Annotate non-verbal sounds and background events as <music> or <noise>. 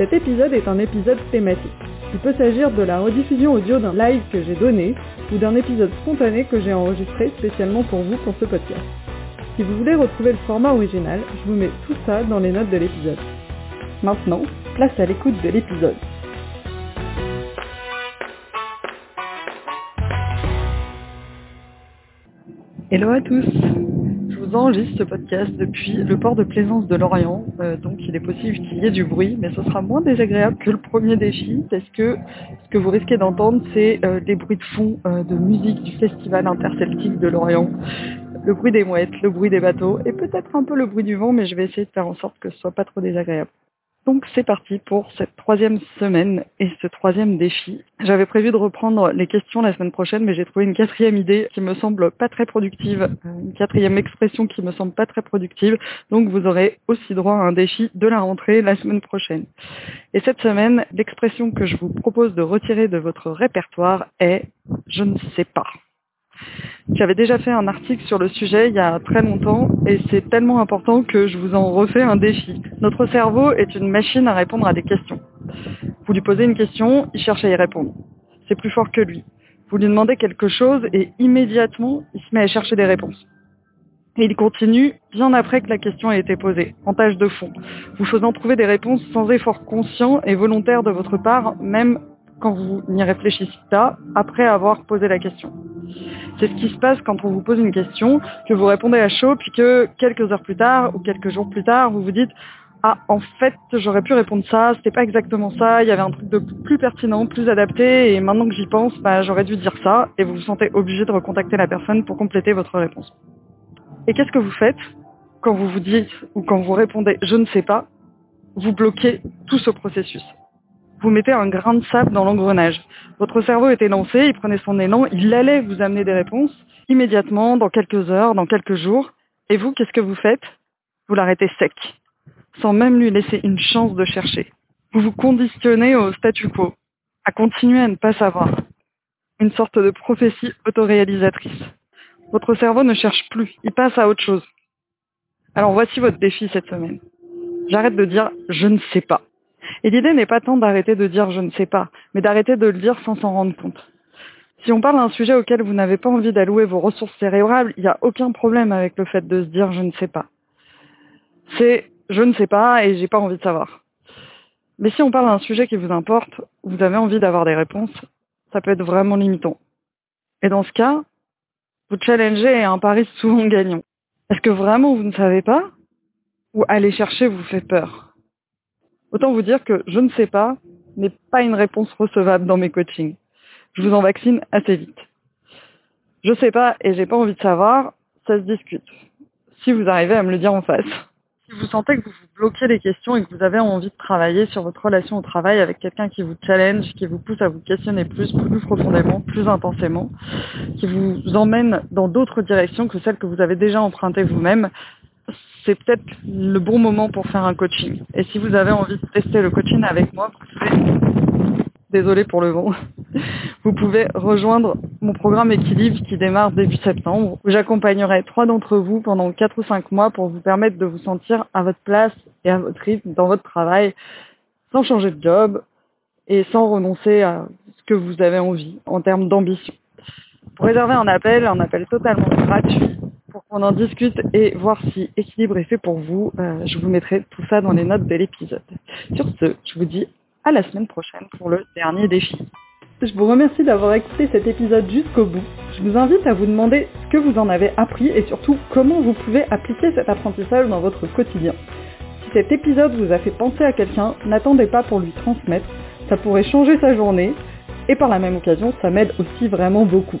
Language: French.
Cet épisode est un épisode thématique. Il peut s'agir de la rediffusion audio d'un live que j'ai donné ou d'un épisode spontané que j'ai enregistré spécialement pour vous pour ce podcast. Si vous voulez retrouver le format original, je vous mets tout ça dans les notes de l'épisode. Maintenant, place à l'écoute de l'épisode. Hello à tous enregistre ce podcast depuis le port de plaisance de Lorient, euh, donc il est possible qu'il y ait du bruit, mais ce sera moins désagréable que le premier défi, parce que ce que vous risquez d'entendre, c'est euh, des bruits de fond euh, de musique du festival interceltique de Lorient, le bruit des mouettes, le bruit des bateaux, et peut-être un peu le bruit du vent, mais je vais essayer de faire en sorte que ce soit pas trop désagréable. Donc c'est parti pour cette troisième semaine et ce troisième défi. J'avais prévu de reprendre les questions la semaine prochaine, mais j'ai trouvé une quatrième idée qui me semble pas très productive, une quatrième expression qui me semble pas très productive. Donc vous aurez aussi droit à un défi de la rentrée la semaine prochaine. Et cette semaine, l'expression que je vous propose de retirer de votre répertoire est je ne sais pas. J'avais déjà fait un article sur le sujet il y a très longtemps et c'est tellement important que je vous en refais un défi. Notre cerveau est une machine à répondre à des questions. Vous lui posez une question, il cherche à y répondre. C'est plus fort que lui. Vous lui demandez quelque chose et immédiatement, il se met à chercher des réponses. Et il continue bien après que la question a été posée, en tâche de fond, vous faisant trouver des réponses sans effort conscient et volontaire de votre part, même quand vous n'y réfléchissez pas, après avoir posé la question. C'est ce qui se passe quand on vous pose une question, que vous répondez à chaud, puis que quelques heures plus tard ou quelques jours plus tard, vous vous dites ah en fait j'aurais pu répondre ça, c'était pas exactement ça, il y avait un truc de plus pertinent, plus adapté, et maintenant que j'y pense, bah, j'aurais dû dire ça, et vous vous sentez obligé de recontacter la personne pour compléter votre réponse. Et qu'est-ce que vous faites quand vous vous dites ou quand vous répondez je ne sais pas Vous bloquez tout ce processus? Vous mettez un grain de sable dans l'engrenage. Votre cerveau était lancé, il prenait son élan, il allait vous amener des réponses immédiatement, dans quelques heures, dans quelques jours. Et vous, qu'est-ce que vous faites? Vous l'arrêtez sec, sans même lui laisser une chance de chercher. Vous vous conditionnez au statu quo, à continuer à ne pas savoir. Une sorte de prophétie autoréalisatrice. Votre cerveau ne cherche plus, il passe à autre chose. Alors voici votre défi cette semaine. J'arrête de dire je ne sais pas. Et l'idée n'est pas tant d'arrêter de dire je ne sais pas, mais d'arrêter de le dire sans s'en rendre compte. Si on parle d'un sujet auquel vous n'avez pas envie d'allouer vos ressources cérébrales, il n'y a aucun problème avec le fait de se dire je ne sais pas. C'est je ne sais pas et j'ai pas envie de savoir. Mais si on parle d'un sujet qui vous importe, vous avez envie d'avoir des réponses, ça peut être vraiment limitant. Et dans ce cas, vous challengez un pari souvent gagnant. Est-ce que vraiment vous ne savez pas Ou aller chercher vous fait peur? Autant vous dire que je ne sais pas n'est pas une réponse recevable dans mes coachings. Je vous en vaccine assez vite. Je sais pas et j'ai pas envie de savoir, ça se discute. Si vous arrivez à me le dire en face. Si vous sentez que vous vous bloquez les questions et que vous avez envie de travailler sur votre relation au travail avec quelqu'un qui vous challenge, qui vous pousse à vous questionner plus, plus profondément, plus intensément, qui vous emmène dans d'autres directions que celles que vous avez déjà empruntées vous-même, c'est peut-être le bon moment pour faire un coaching. Et si vous avez envie de tester le coaching avec moi, vous pouvez, désolé pour le vent, <laughs> vous pouvez rejoindre mon programme équilibre qui démarre début septembre, j'accompagnerai trois d'entre vous pendant quatre ou cinq mois pour vous permettre de vous sentir à votre place et à votre rythme dans votre travail, sans changer de job et sans renoncer à ce que vous avez envie en termes d'ambition. Pour réserver un appel, un appel totalement gratuit, qu'on en discute et voir si équilibre est fait pour vous. Euh, je vous mettrai tout ça dans les notes de l'épisode. Sur ce, je vous dis à la semaine prochaine pour le dernier défi. Je vous remercie d'avoir écouté cet épisode jusqu'au bout. Je vous invite à vous demander ce que vous en avez appris et surtout comment vous pouvez appliquer cet apprentissage dans votre quotidien. Si cet épisode vous a fait penser à quelqu'un, n'attendez pas pour lui transmettre. Ça pourrait changer sa journée et par la même occasion, ça m'aide aussi vraiment beaucoup.